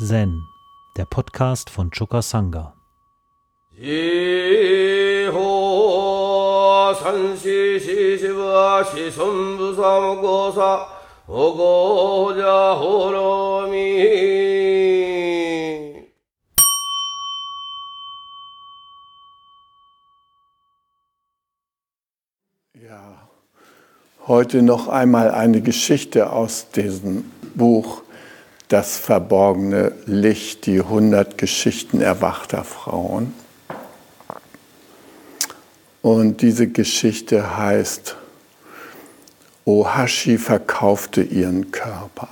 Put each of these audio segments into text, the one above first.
Zen, der Podcast von Choka Sangha. Ja, heute noch einmal eine Geschichte aus diesem Buch das verborgene Licht, die 100 Geschichten erwachter Frauen. Und diese Geschichte heißt, Ohashi verkaufte ihren Körper.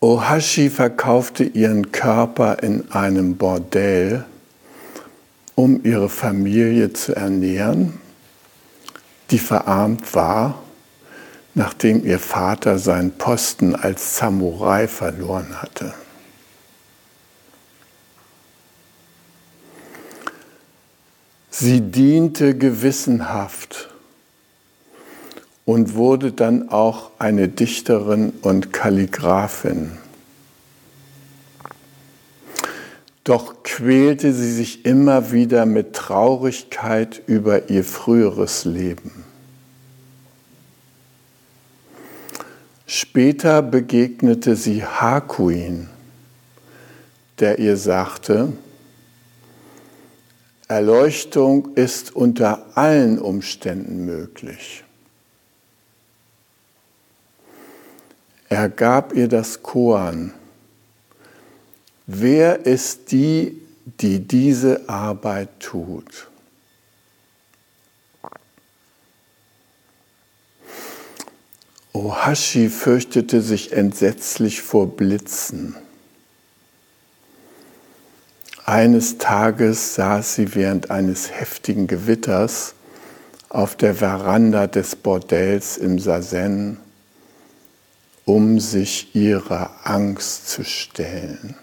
Ohashi verkaufte ihren Körper in einem Bordell, um ihre Familie zu ernähren, die verarmt war nachdem ihr Vater seinen Posten als Samurai verloren hatte. Sie diente gewissenhaft und wurde dann auch eine Dichterin und Kalligraphin. Doch quälte sie sich immer wieder mit Traurigkeit über ihr früheres Leben. Später begegnete sie Hakuin, der ihr sagte, Erleuchtung ist unter allen Umständen möglich. Er gab ihr das Koan. Wer ist die, die diese Arbeit tut? Ohashi fürchtete sich entsetzlich vor Blitzen. Eines Tages saß sie während eines heftigen Gewitters auf der Veranda des Bordells im Sazen, um sich ihrer Angst zu stellen.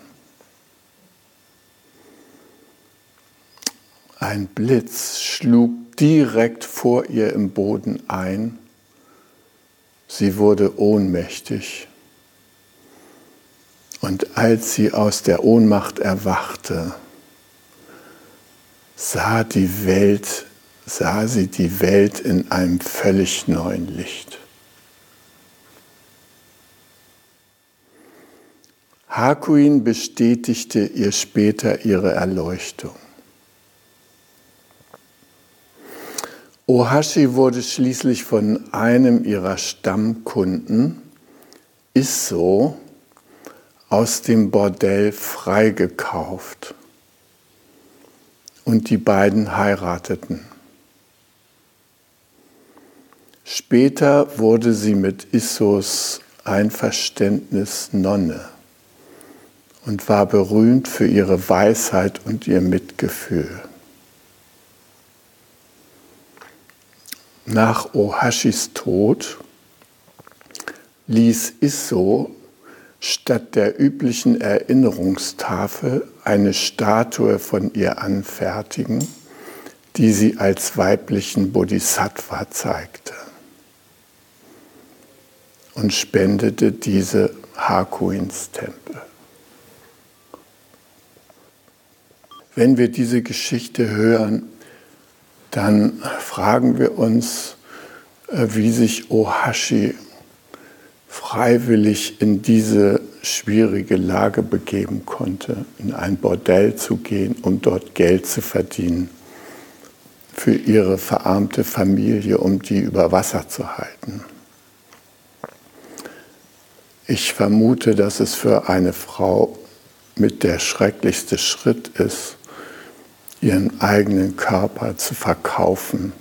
Ein Blitz schlug direkt vor ihr im Boden ein Sie wurde ohnmächtig. Und als sie aus der Ohnmacht erwachte, sah die Welt, sah sie die Welt in einem völlig neuen Licht. Hakuin bestätigte ihr später ihre Erleuchtung. Ohashi wurde schließlich von einem ihrer Stammkunden, Isso, aus dem Bordell freigekauft. Und die beiden heirateten. Später wurde sie mit Issos Einverständnis Nonne und war berühmt für ihre Weisheit und ihr Mitgefühl. Nach Ohashis Tod ließ Isso statt der üblichen Erinnerungstafel eine Statue von ihr anfertigen, die sie als weiblichen Bodhisattva zeigte und spendete diese Hakuins Tempel. Wenn wir diese Geschichte hören, dann fragen wir uns, äh, wie sich Ohashi freiwillig in diese schwierige Lage begeben konnte, in ein Bordell zu gehen, um dort Geld zu verdienen für ihre verarmte Familie, um die über Wasser zu halten. Ich vermute, dass es für eine Frau mit der schrecklichste Schritt ist, ihren eigenen Körper zu verkaufen,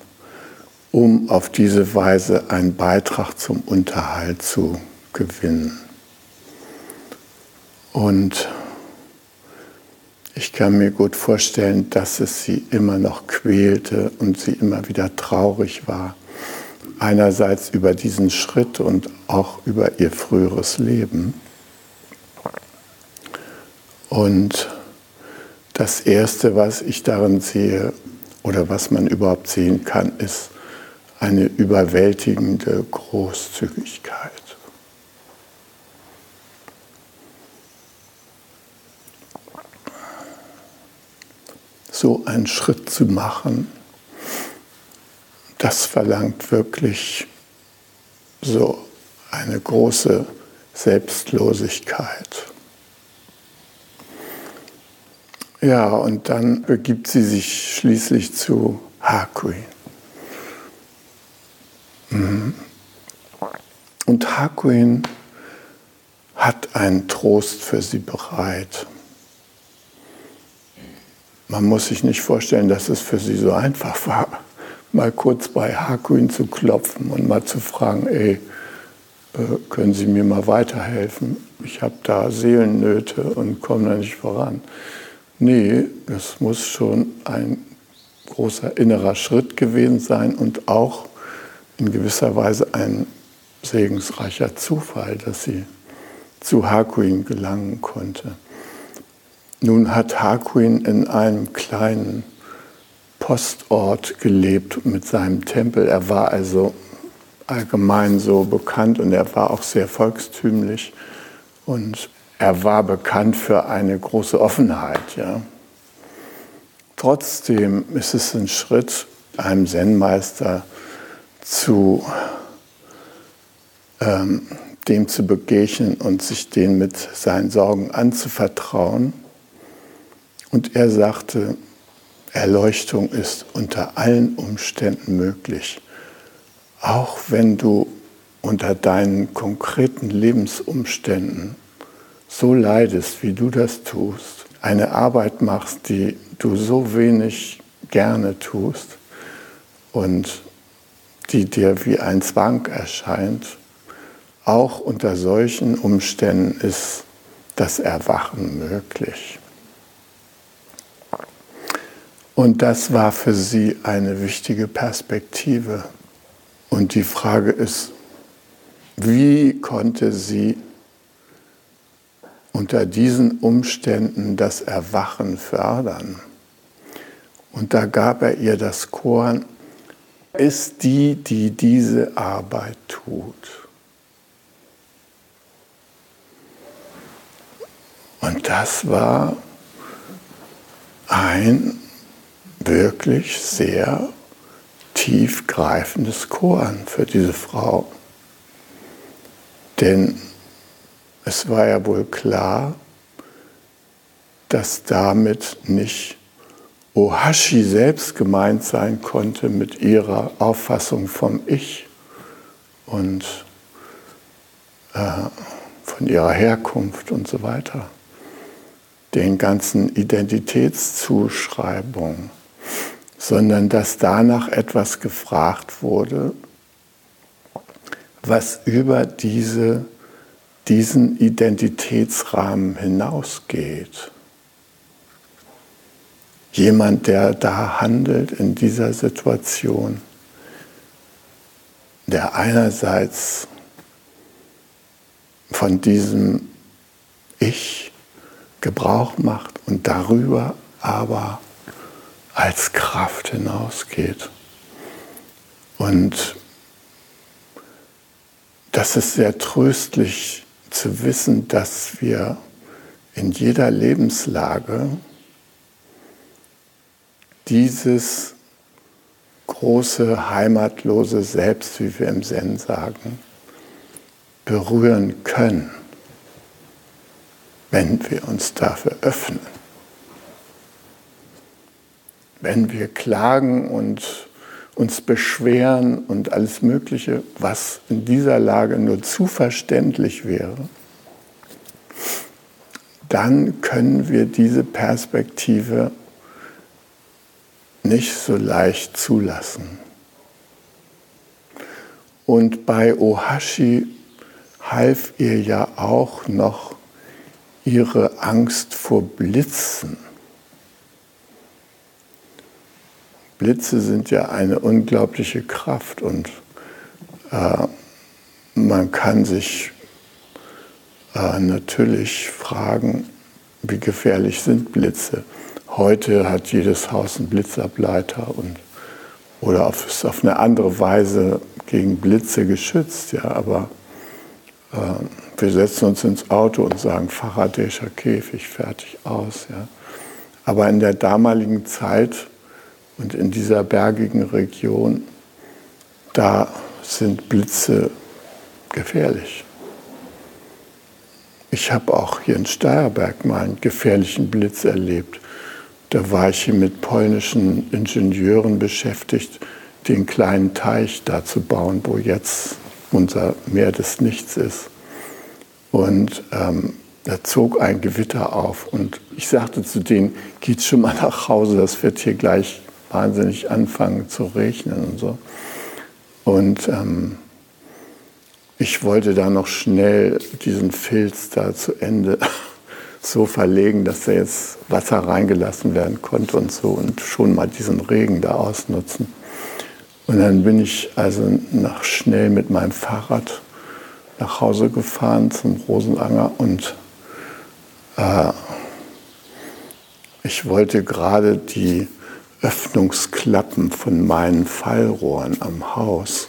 um auf diese Weise einen Beitrag zum Unterhalt zu gewinnen. Und ich kann mir gut vorstellen, dass es sie immer noch quälte und sie immer wieder traurig war. Einerseits über diesen Schritt und auch über ihr früheres Leben. Und das Erste, was ich darin sehe oder was man überhaupt sehen kann, ist eine überwältigende Großzügigkeit. So einen Schritt zu machen, das verlangt wirklich so eine große Selbstlosigkeit. Ja, und dann begibt sie sich schließlich zu Hakui. Mhm. Und Hakuin hat einen Trost für sie bereit. Man muss sich nicht vorstellen, dass es für sie so einfach war, mal kurz bei Hakuin zu klopfen und mal zu fragen, ey, äh, können Sie mir mal weiterhelfen? Ich habe da Seelennöte und komme da nicht voran. Nee, das muss schon ein großer innerer Schritt gewesen sein und auch in gewisser Weise ein segensreicher Zufall, dass sie zu Hakuin gelangen konnte. Nun hat Hakuin in einem kleinen Postort gelebt mit seinem Tempel. Er war also allgemein so bekannt und er war auch sehr volkstümlich und er war bekannt für eine große Offenheit. Ja. Trotzdem ist es ein Schritt, einem Zen-Meister zu ähm, dem zu begegnen und sich den mit seinen Sorgen anzuvertrauen. Und er sagte, Erleuchtung ist unter allen Umständen möglich, auch wenn du unter deinen konkreten Lebensumständen so leidest, wie du das tust, eine Arbeit machst, die du so wenig gerne tust und die dir wie ein Zwang erscheint, auch unter solchen Umständen ist das Erwachen möglich. Und das war für sie eine wichtige Perspektive. Und die Frage ist, wie konnte sie unter diesen Umständen das Erwachen fördern? Und da gab er ihr das Korn, ist die, die diese Arbeit tut. Und das war ein wirklich sehr tiefgreifendes Korn für diese Frau. Denn es war ja wohl klar, dass damit nicht Ohashi selbst gemeint sein konnte mit ihrer Auffassung vom Ich und äh, von ihrer Herkunft und so weiter. Den ganzen Identitätszuschreibungen, sondern dass danach etwas gefragt wurde, was über diese, diesen Identitätsrahmen hinausgeht. Jemand, der da handelt in dieser Situation, der einerseits von diesem Ich Gebrauch macht und darüber aber als Kraft hinausgeht. Und das ist sehr tröstlich zu wissen, dass wir in jeder Lebenslage dieses große heimatlose Selbst, wie wir im Zen sagen, berühren können wenn wir uns dafür öffnen. Wenn wir klagen und uns beschweren und alles Mögliche, was in dieser Lage nur zu verständlich wäre, dann können wir diese Perspektive nicht so leicht zulassen. Und bei Ohashi half ihr ja auch noch ihre Angst vor Blitzen. Blitze sind ja eine unglaubliche Kraft und äh, man kann sich äh, natürlich fragen, wie gefährlich sind Blitze. Heute hat jedes Haus einen Blitzableiter und, oder auf, ist auf eine andere Weise gegen Blitze geschützt, ja, aber äh, wir setzen uns ins Auto und sagen, Faradayischer Käfig, fertig aus. Ja. Aber in der damaligen Zeit und in dieser bergigen Region, da sind Blitze gefährlich. Ich habe auch hier in Steierberg mal einen gefährlichen Blitz erlebt. Da war ich hier mit polnischen Ingenieuren beschäftigt, den kleinen Teich da zu bauen, wo jetzt unser Meer des Nichts ist. Und ähm, da zog ein Gewitter auf. Und ich sagte zu denen, geht schon mal nach Hause, das wird hier gleich wahnsinnig anfangen zu regnen und so. Und ähm, ich wollte da noch schnell diesen Filz da zu Ende so verlegen, dass da jetzt Wasser reingelassen werden konnte und so und schon mal diesen Regen da ausnutzen. Und dann bin ich also nach schnell mit meinem Fahrrad nach Hause gefahren zum Rosenanger und äh, ich wollte gerade die Öffnungsklappen von meinen Fallrohren am Haus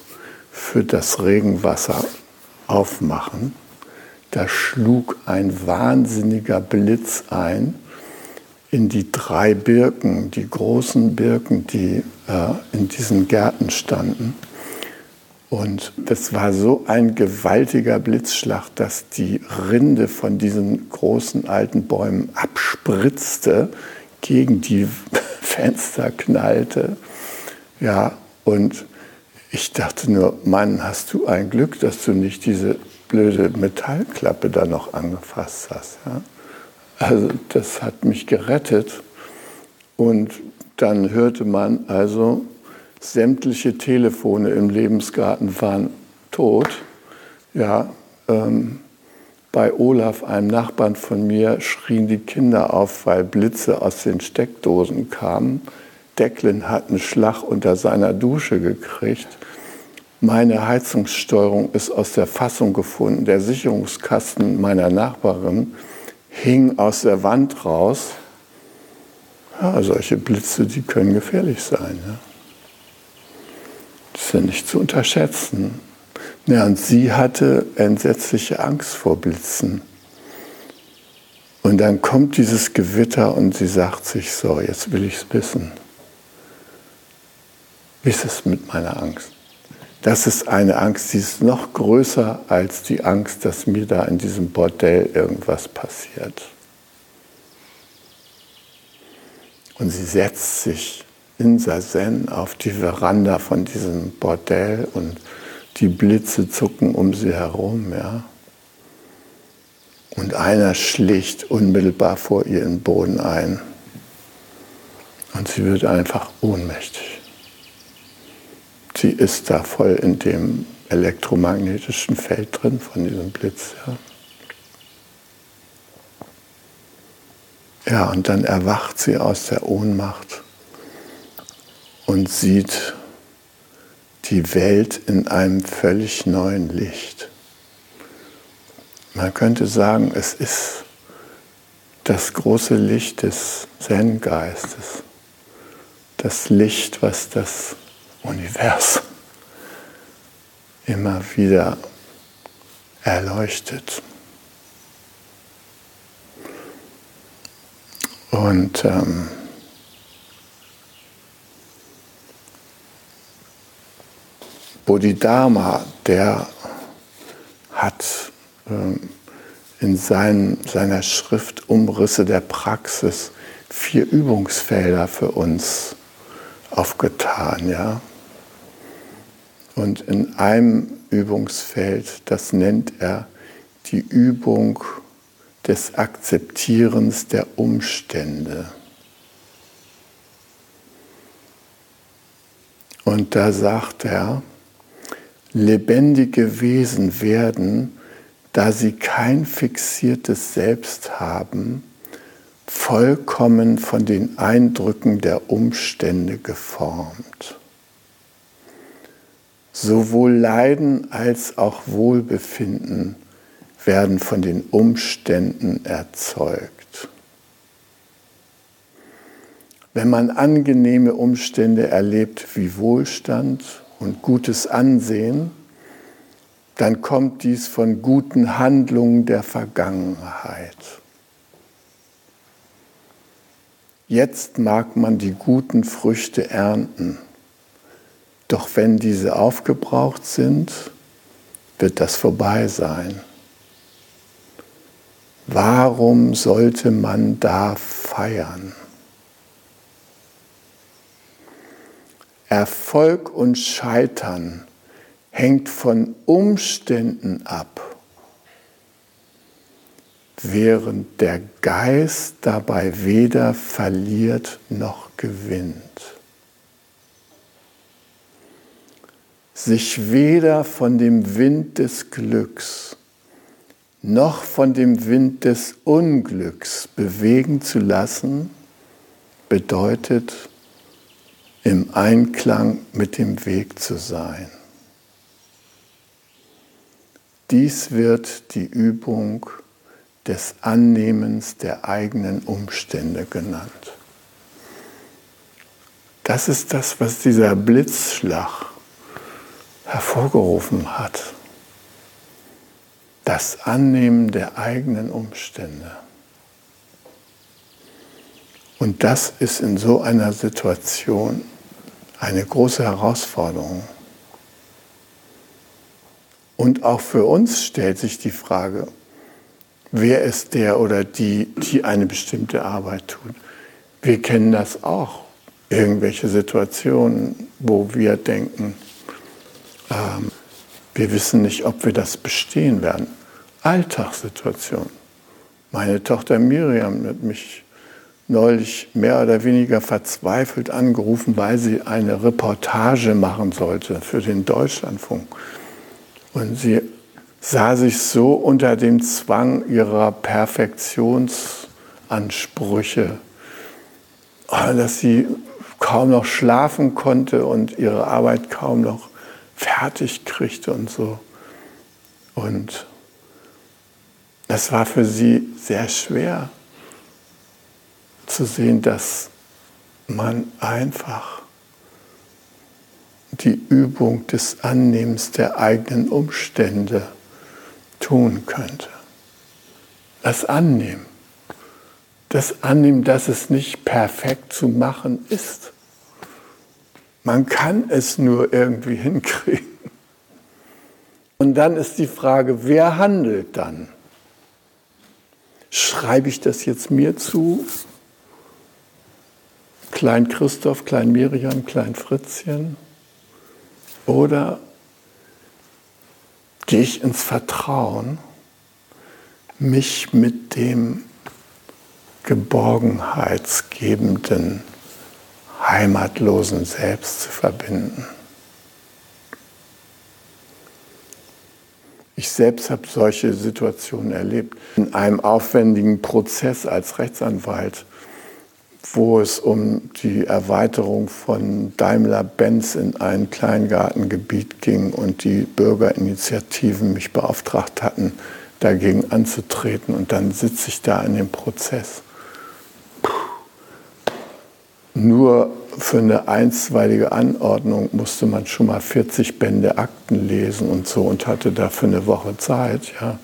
für das Regenwasser aufmachen. Da schlug ein wahnsinniger Blitz ein in die drei Birken, die großen Birken, die äh, in diesen Gärten standen. Und das war so ein gewaltiger Blitzschlag, dass die Rinde von diesen großen alten Bäumen abspritzte, gegen die Fenster knallte. Ja, und ich dachte nur, Mann, hast du ein Glück, dass du nicht diese blöde Metallklappe da noch angefasst hast. Ja? Also das hat mich gerettet. Und dann hörte man also, sämtliche Telefone im Lebensgarten waren tot. Ja, ähm, bei Olaf, einem Nachbarn von mir, schrien die Kinder auf, weil Blitze aus den Steckdosen kamen. Declan hat einen Schlag unter seiner Dusche gekriegt. Meine Heizungssteuerung ist aus der Fassung gefunden. Der Sicherungskasten meiner Nachbarin hing aus der Wand raus. Ja, solche Blitze, die können gefährlich sein. Ja. Das ist ja nicht zu unterschätzen. Ja, und sie hatte entsetzliche Angst vor Blitzen. Und dann kommt dieses Gewitter und sie sagt sich so, jetzt will ich es wissen. Wie ist es mit meiner Angst? Das ist eine Angst, die ist noch größer als die Angst, dass mir da in diesem Bordell irgendwas passiert. Und sie setzt sich in Sazen auf die Veranda von diesem Bordell und die Blitze zucken um sie herum, ja. Und einer schlicht unmittelbar vor ihr in den Boden ein. Und sie wird einfach ohnmächtig sie ist da voll in dem elektromagnetischen Feld drin von diesem Blitz. Ja. Ja, und dann erwacht sie aus der Ohnmacht und sieht die Welt in einem völlig neuen Licht. Man könnte sagen, es ist das große Licht des Zen-Geistes, das Licht, was das Universum immer wieder erleuchtet. Und ähm, Bodhidharma, der hat ähm, in sein, seiner Schrift Umrisse der Praxis vier Übungsfelder für uns aufgetan. Ja? Und in einem Übungsfeld, das nennt er die Übung des Akzeptierens der Umstände. Und da sagt er, lebendige Wesen werden, da sie kein fixiertes Selbst haben, vollkommen von den Eindrücken der Umstände geformt. Sowohl Leiden als auch Wohlbefinden werden von den Umständen erzeugt. Wenn man angenehme Umstände erlebt wie Wohlstand und gutes Ansehen, dann kommt dies von guten Handlungen der Vergangenheit. Jetzt mag man die guten Früchte ernten. Doch wenn diese aufgebraucht sind, wird das vorbei sein. Warum sollte man da feiern? Erfolg und Scheitern hängt von Umständen ab, während der Geist dabei weder verliert noch gewinnt. Sich weder von dem Wind des Glücks noch von dem Wind des Unglücks bewegen zu lassen, bedeutet im Einklang mit dem Weg zu sein. Dies wird die Übung des Annehmens der eigenen Umstände genannt. Das ist das, was dieser Blitzschlag hervorgerufen hat. Das Annehmen der eigenen Umstände. Und das ist in so einer Situation eine große Herausforderung. Und auch für uns stellt sich die Frage, wer ist der oder die, die eine bestimmte Arbeit tut. Wir kennen das auch. Irgendwelche Situationen, wo wir denken, ähm, wir wissen nicht, ob wir das bestehen werden. Alltagssituation. Meine Tochter Miriam hat mich neulich mehr oder weniger verzweifelt angerufen, weil sie eine Reportage machen sollte für den Deutschlandfunk. Und sie sah sich so unter dem Zwang ihrer Perfektionsansprüche, dass sie kaum noch schlafen konnte und ihre Arbeit kaum noch fertig kriegte und so. Und das war für sie sehr schwer zu sehen, dass man einfach die Übung des Annehmens der eigenen Umstände tun könnte. Das Annehmen. Das Annehmen, dass es nicht perfekt zu machen ist. Man kann es nur irgendwie hinkriegen. Und dann ist die Frage, wer handelt dann? Schreibe ich das jetzt mir zu Klein Christoph, Klein Miriam, Klein Fritzchen? Oder gehe ich ins Vertrauen, mich mit dem geborgenheitsgebenden, heimatlosen Selbst zu verbinden? Ich selbst habe solche Situationen erlebt. In einem aufwendigen Prozess als Rechtsanwalt wo es um die Erweiterung von Daimler-Benz in ein Kleingartengebiet ging und die Bürgerinitiativen mich beauftragt hatten, dagegen anzutreten. Und dann sitze ich da in dem Prozess. Nur für eine einstweilige Anordnung musste man schon mal 40 Bände Akten lesen und so und hatte dafür eine Woche Zeit. Ja.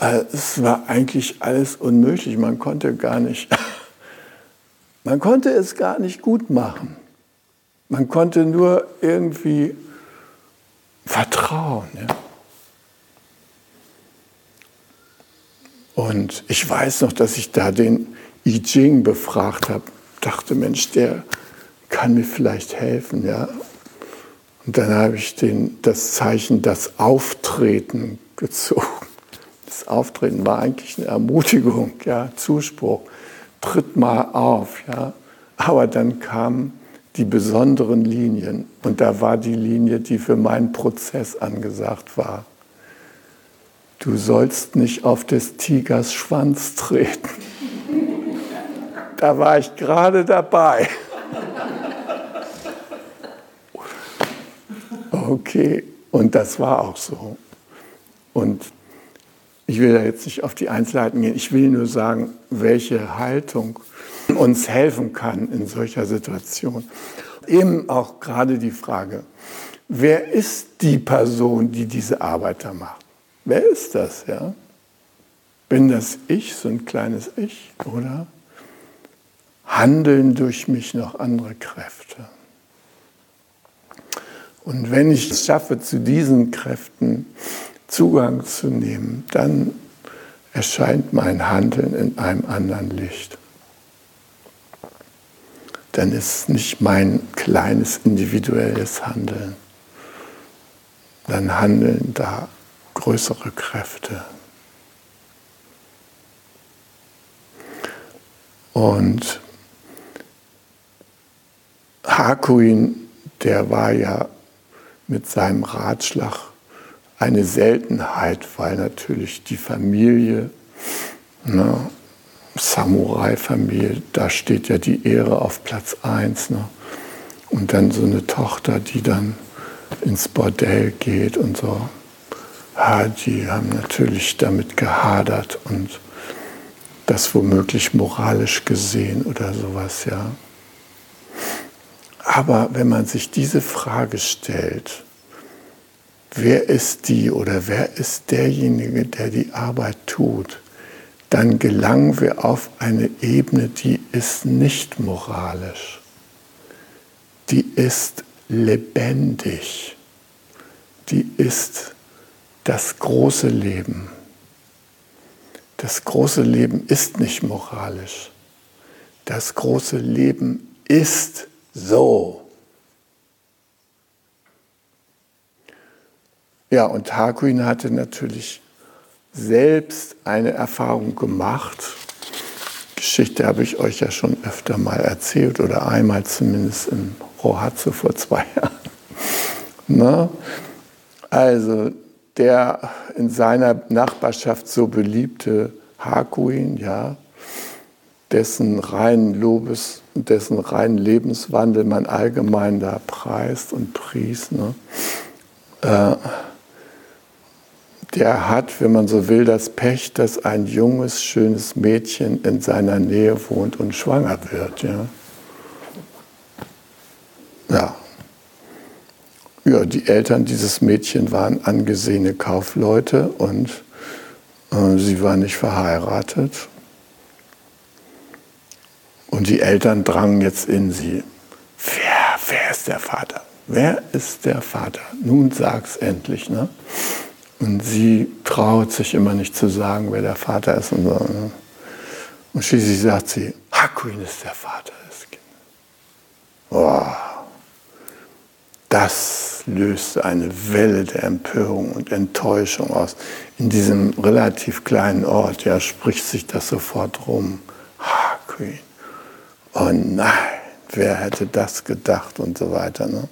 Äh, es war eigentlich alles unmöglich. Man konnte gar nicht man konnte es gar nicht gut machen. Man konnte nur irgendwie vertrauen. Ja. Und ich weiß noch, dass ich da den I Ching befragt habe. Dachte, Mensch, der kann mir vielleicht helfen. Ja. Und dann habe ich den, das Zeichen, das Auftreten gezogen. Das Auftreten war eigentlich eine Ermutigung, ja, Zuspruch tritt mal auf. Ja? Aber dann kamen die besonderen Linien und da war die Linie, die für meinen Prozess angesagt war. Du sollst nicht auf des Tigers Schwanz treten. Da war ich gerade dabei. Okay, und das war auch so. Und ich will da jetzt nicht auf die Einzelheiten gehen. Ich will nur sagen, welche Haltung uns helfen kann in solcher Situation. Eben auch gerade die Frage, wer ist die Person, die diese Arbeit da macht? Wer ist das? Ja? Bin das ich, so ein kleines Ich? Oder handeln durch mich noch andere Kräfte. Und wenn ich es schaffe, zu diesen Kräften Zugang zu nehmen, dann erscheint mein Handeln in einem anderen Licht. Dann ist es nicht mein kleines individuelles Handeln. Dann handeln da größere Kräfte. Und Hakuin, der war ja mit seinem Ratschlag eine Seltenheit, weil natürlich die Familie, ne, Samurai-Familie, da steht ja die Ehre auf Platz 1. Ne? Und dann so eine Tochter, die dann ins Bordell geht und so. Ja, die haben natürlich damit gehadert und das womöglich moralisch gesehen oder sowas, ja. Aber wenn man sich diese Frage stellt, wer ist die oder wer ist derjenige, der die Arbeit tut, dann gelangen wir auf eine Ebene, die ist nicht moralisch, die ist lebendig, die ist das große Leben. Das große Leben ist nicht moralisch. Das große Leben ist so. Ja, und Hakuin hatte natürlich selbst eine Erfahrung gemacht. Geschichte habe ich euch ja schon öfter mal erzählt oder einmal zumindest in Rohatsu vor zwei Jahren. Ne? Also der in seiner Nachbarschaft so beliebte Hakuin, ja, dessen reinen Lobes, dessen reinen Lebenswandel man allgemein da preist und pries, ne? äh, der hat, wenn man so will, das Pech, dass ein junges, schönes Mädchen in seiner Nähe wohnt und schwanger wird. Ja, ja. ja die Eltern dieses Mädchen waren angesehene Kaufleute und äh, sie war nicht verheiratet. Und die Eltern drangen jetzt in sie. Wer, wer ist der Vater? Wer ist der Vater? Nun sag's endlich. Ne? Und sie traut sich immer nicht zu sagen, wer der Vater ist. Und, so, ne? und schließlich sagt sie, Hakuin ist der Vater des Kindes. Wow. Das löste eine Welle der Empörung und Enttäuschung aus. In diesem relativ kleinen Ort ja, spricht sich das sofort rum. Hakuin. Oh nein, wer hätte das gedacht und so weiter. Ne?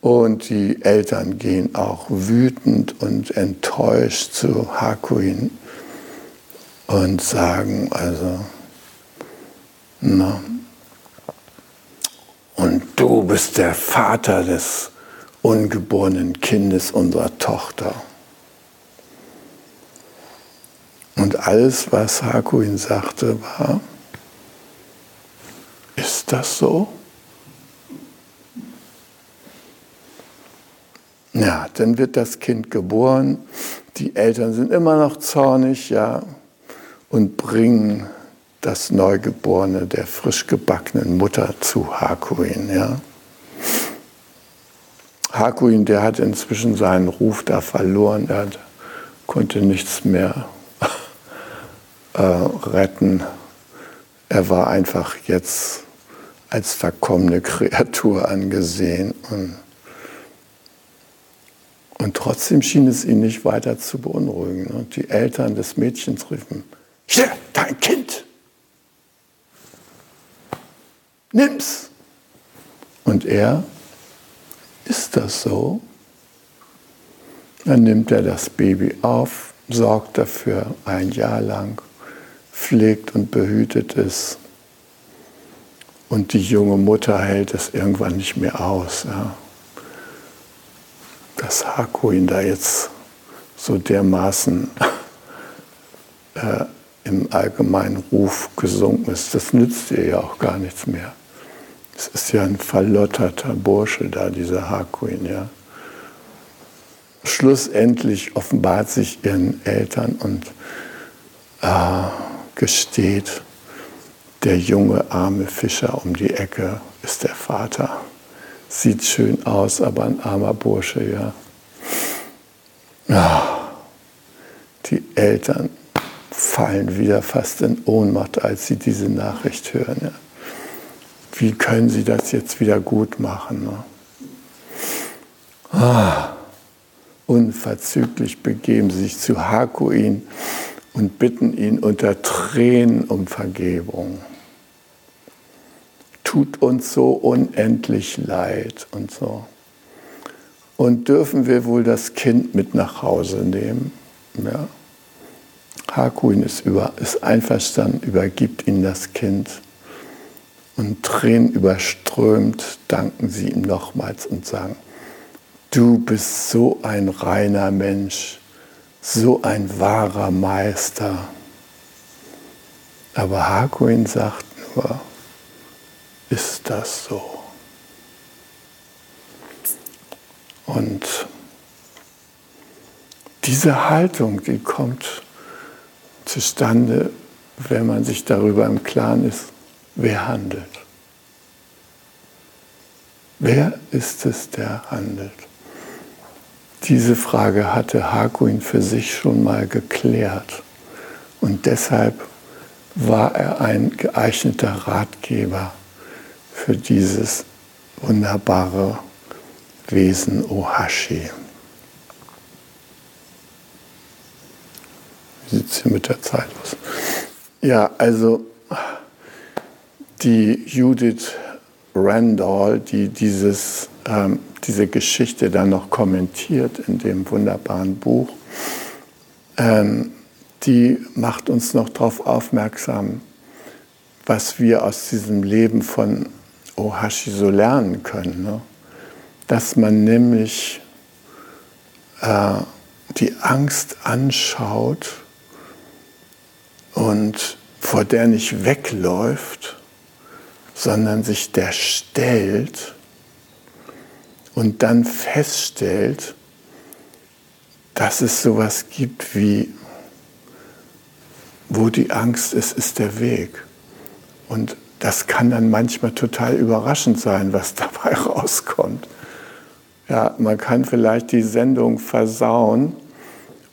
Und die Eltern gehen auch wütend und enttäuscht zu Hakuin und sagen also, na, und du bist der Vater des ungeborenen Kindes unserer Tochter. Und alles, was Hakuin sagte, war, ist das so? Ja, dann wird das Kind geboren. Die Eltern sind immer noch zornig, ja, und bringen das Neugeborene der frisch gebackenen Mutter zu Hakuin, ja. Hakuin, der hat inzwischen seinen Ruf da verloren, er hat, konnte nichts mehr äh, retten. Er war einfach jetzt als verkommene Kreatur angesehen. Und und trotzdem schien es ihn nicht weiter zu beunruhigen. Und die Eltern des Mädchens riefen, hier, dein Kind, nimm's. Und er, ist das so? Dann nimmt er das Baby auf, sorgt dafür ein Jahr lang, pflegt und behütet es. Und die junge Mutter hält es irgendwann nicht mehr aus. Ja dass Hakuin da jetzt so dermaßen äh, im allgemeinen Ruf gesunken ist. Das nützt ihr ja auch gar nichts mehr. Es ist ja ein verlotterter Bursche da, dieser Hakuin, ja. Schlussendlich offenbart sich ihren Eltern und äh, gesteht, Der junge, arme Fischer um die Ecke ist der Vater. Sieht schön aus, aber ein armer Bursche, ja. Ah, die Eltern fallen wieder fast in Ohnmacht, als sie diese Nachricht hören. Ja. Wie können sie das jetzt wieder gut machen? Ne? Ah, unverzüglich begeben sie sich zu Hakuin und bitten ihn unter Tränen um Vergebung. Tut uns so unendlich leid und so. Und dürfen wir wohl das Kind mit nach Hause nehmen? Ja. Hakuin ist, über, ist einverstanden, übergibt ihnen das Kind. Und Tränen überströmt danken sie ihm nochmals und sagen, du bist so ein reiner Mensch, so ein wahrer Meister. Aber Hakuin sagt nur, ist das so? Und diese Haltung, die kommt zustande, wenn man sich darüber im Klaren ist, wer handelt. Wer ist es, der handelt? Diese Frage hatte Hakuin für sich schon mal geklärt und deshalb war er ein geeigneter Ratgeber für dieses wunderbare Wesen Ohashi. Wie sieht es hier mit der Zeit aus? Ja, also die Judith Randall, die dieses, ähm, diese Geschichte dann noch kommentiert in dem wunderbaren Buch, ähm, die macht uns noch darauf aufmerksam, was wir aus diesem Leben von Ohashi so lernen können. Ne? Dass man nämlich äh, die Angst anschaut und vor der nicht wegläuft, sondern sich der stellt und dann feststellt, dass es sowas gibt wie, wo die Angst ist, ist der Weg. Und das kann dann manchmal total überraschend sein, was dabei rauskommt. Ja, man kann vielleicht die Sendung versauen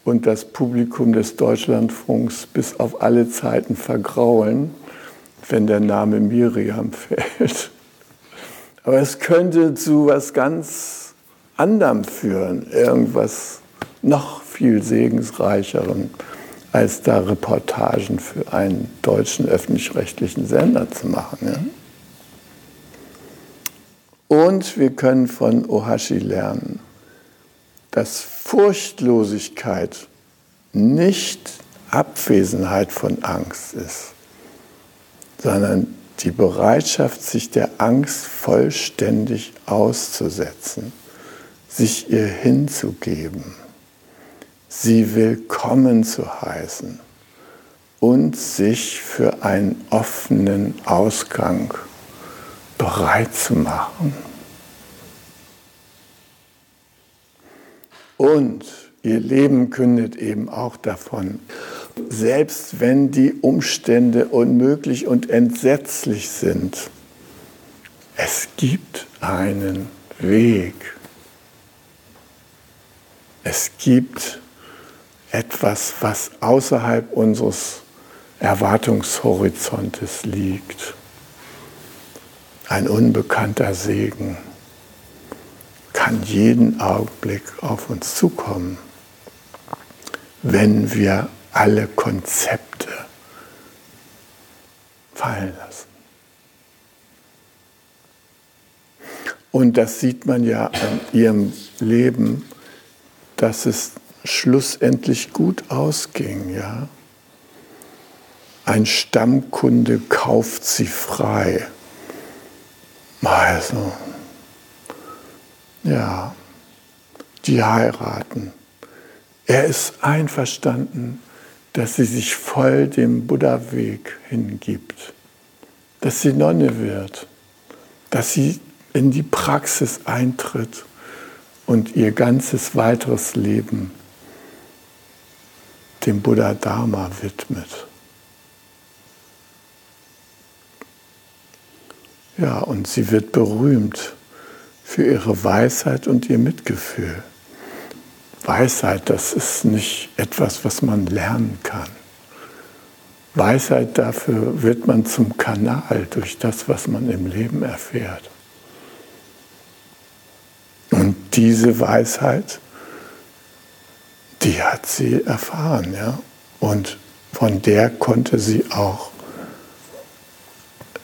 und das Publikum des Deutschlandfunks bis auf alle Zeiten vergraulen wenn der Name Miriam fällt. Aber es könnte zu was ganz anderem führen, irgendwas noch viel segensreicherem, als da Reportagen für einen deutschen öffentlich-rechtlichen Sender zu machen. Ja? Und wir können von Ohashi lernen, dass Furchtlosigkeit nicht Abwesenheit von Angst ist sondern die Bereitschaft, sich der Angst vollständig auszusetzen, sich ihr hinzugeben, sie willkommen zu heißen und sich für einen offenen Ausgang bereit zu machen. Und ihr Leben kündet eben auch davon, selbst wenn die Umstände unmöglich und entsetzlich sind. Es gibt einen Weg. Es gibt etwas, was außerhalb unseres Erwartungshorizontes liegt. Ein unbekannter Segen kann jeden Augenblick auf uns zukommen, wenn wir alle Konzepte fallen lassen. Und das sieht man ja an ihrem Leben, dass es schlussendlich gut ausging. Ja? Ein Stammkunde kauft sie frei. Also, ja, die heiraten. Er ist einverstanden dass sie sich voll dem Buddha-Weg hingibt, dass sie Nonne wird, dass sie in die Praxis eintritt und ihr ganzes weiteres Leben dem Buddha Dharma widmet. Ja, und sie wird berühmt für ihre Weisheit und ihr Mitgefühl. Weisheit, das ist nicht etwas, was man lernen kann. Weisheit dafür wird man zum Kanal durch das, was man im Leben erfährt. Und diese Weisheit, die hat sie erfahren, ja. Und von der konnte sie auch,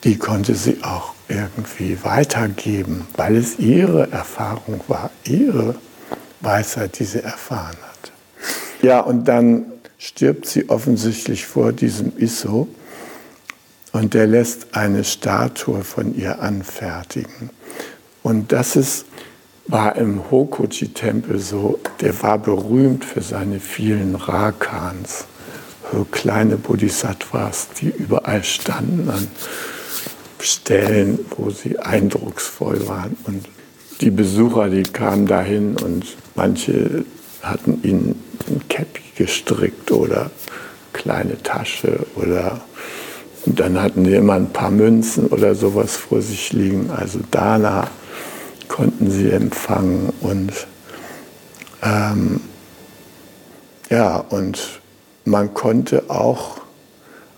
die konnte sie auch irgendwie weitergeben, weil es ihre Erfahrung war, ihre Weisheit, die sie erfahren hat. Ja, und dann stirbt sie offensichtlich vor diesem Isso und der lässt eine Statue von ihr anfertigen. Und das ist, war im Hokoji-Tempel so, der war berühmt für seine vielen Rakans, so kleine Bodhisattvas, die überall standen an Stellen, wo sie eindrucksvoll waren. Und die Besucher, die kamen dahin und manche hatten ihnen ein Käppi gestrickt oder kleine Tasche oder und dann hatten die immer ein paar Münzen oder sowas vor sich liegen. Also Dana konnten sie empfangen und ähm, ja, und man konnte auch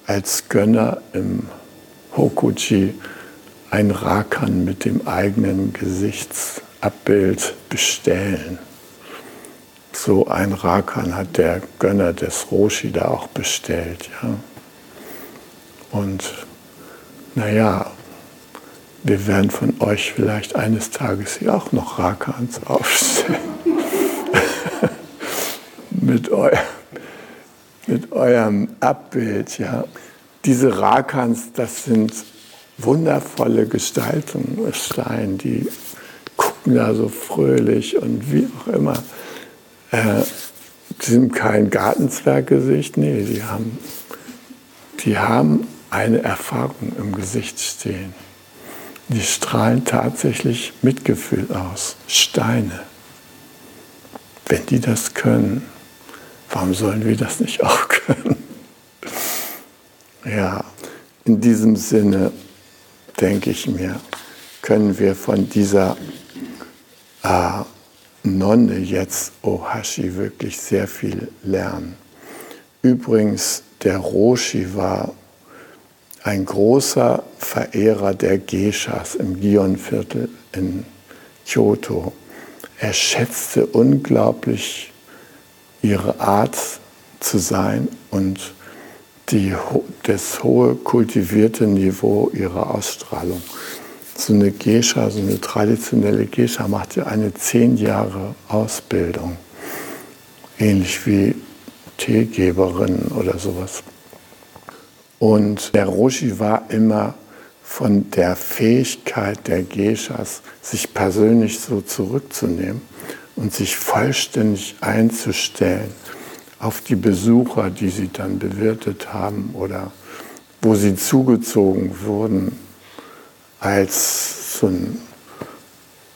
als Gönner im Hokuji ein Rakan mit dem eigenen Gesichtsabbild bestellen so ein Rakan hat der Gönner des Roshi da auch bestellt. Ja. Und naja, wir werden von euch vielleicht eines Tages hier auch noch Rakans aufstellen. mit, eu mit eurem Abbild. Ja. Diese Rakans, das sind wundervolle Gestaltungen, Stein, die gucken da so fröhlich und wie auch immer. Äh, sind kein Gartenzwerggesicht, nee, die haben, die haben eine Erfahrung im Gesicht stehen. Die strahlen tatsächlich Mitgefühl aus. Steine. Wenn die das können, warum sollen wir das nicht auch können? Ja, in diesem Sinne denke ich mir, können wir von dieser äh, Nonne jetzt Ohashi wirklich sehr viel lernen. Übrigens, der Roshi war ein großer Verehrer der Geishas im Gion-Viertel in Kyoto. Er schätzte unglaublich ihre Art zu sein und die, das hohe kultivierte Niveau ihrer Ausstrahlung so eine Gescha, so eine traditionelle Gescha macht ja eine zehn Jahre Ausbildung. Ähnlich wie Teegeberin oder sowas. Und der Roshi war immer von der Fähigkeit der Geishas, sich persönlich so zurückzunehmen und sich vollständig einzustellen auf die Besucher, die sie dann bewirtet haben oder wo sie zugezogen wurden als so eine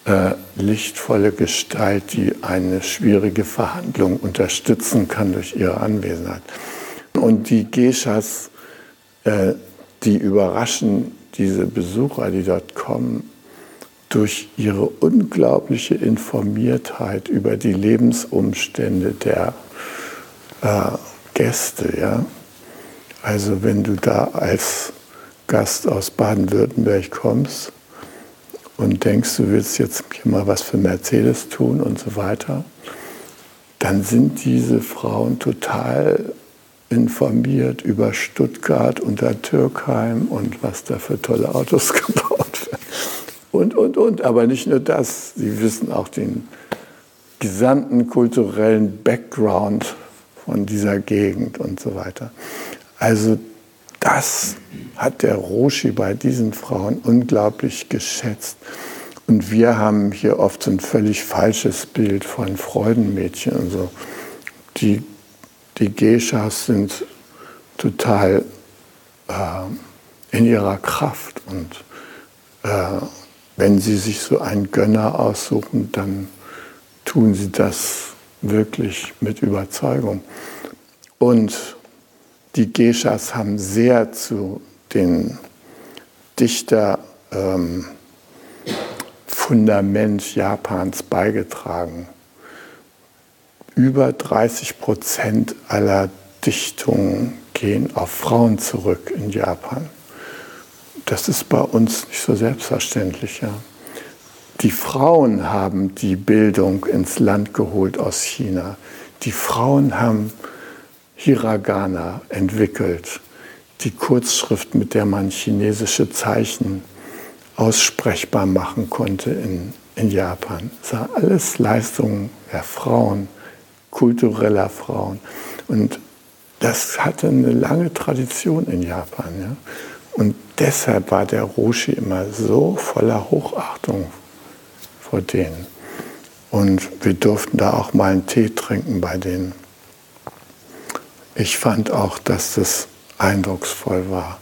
äh, lichtvolle Gestalt, die eine schwierige Verhandlung unterstützen kann durch ihre Anwesenheit. Und die Geishas, äh, die überraschen diese Besucher, die dort kommen, durch ihre unglaubliche Informiertheit über die Lebensumstände der äh, Gäste. Ja? Also wenn du da als Gast aus Baden-Württemberg kommst und denkst, du willst jetzt mal was für Mercedes tun und so weiter, dann sind diese Frauen total informiert über Stuttgart und der Türkheim und was da für tolle Autos gebaut werden. Und, und, und. Aber nicht nur das, sie wissen auch den gesamten kulturellen Background von dieser Gegend und so weiter. Also das hat der Roshi bei diesen Frauen unglaublich geschätzt. Und wir haben hier oft so ein völlig falsches Bild von Freudenmädchen und so. Die, die Geishas sind total äh, in ihrer Kraft und äh, wenn sie sich so einen Gönner aussuchen, dann tun sie das wirklich mit Überzeugung. Und die Geishas haben sehr zu den Dichter ähm, Fundament Japans beigetragen. Über 30 Prozent aller Dichtungen gehen auf Frauen zurück in Japan. Das ist bei uns nicht so selbstverständlich. Ja. Die Frauen haben die Bildung ins Land geholt aus China. Die Frauen haben Hiragana entwickelt, die Kurzschrift, mit der man chinesische Zeichen aussprechbar machen konnte in, in Japan. Das war alles Leistungen der Frauen, kultureller Frauen. Und das hatte eine lange Tradition in Japan. Ja? Und deshalb war der Roshi immer so voller Hochachtung vor denen. Und wir durften da auch mal einen Tee trinken bei denen. Ich fand auch, dass das eindrucksvoll war.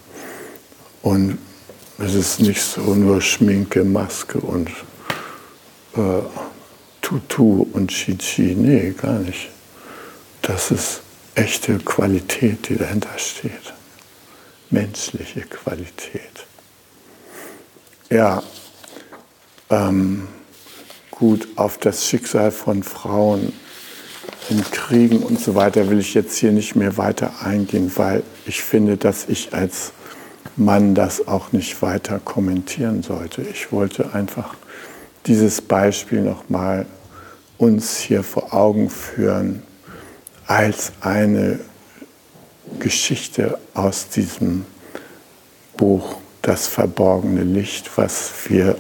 Und es ist nicht so nur Schminke, Maske und äh, Tutu und Chichi. Nee, gar nicht. Das ist echte Qualität, die dahinter steht. Menschliche Qualität. Ja, ähm, gut, auf das Schicksal von Frauen in Kriegen und so weiter will ich jetzt hier nicht mehr weiter eingehen, weil ich finde, dass ich als Mann das auch nicht weiter kommentieren sollte. Ich wollte einfach dieses Beispiel nochmal uns hier vor Augen führen als eine Geschichte aus diesem Buch Das verborgene Licht, was wir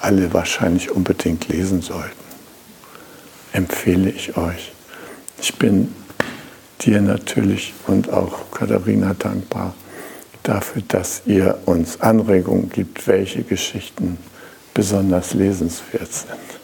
alle wahrscheinlich unbedingt lesen sollten. Empfehle ich euch. Ich bin dir natürlich und auch Katharina dankbar dafür, dass ihr uns Anregungen gibt, welche Geschichten besonders lesenswert sind.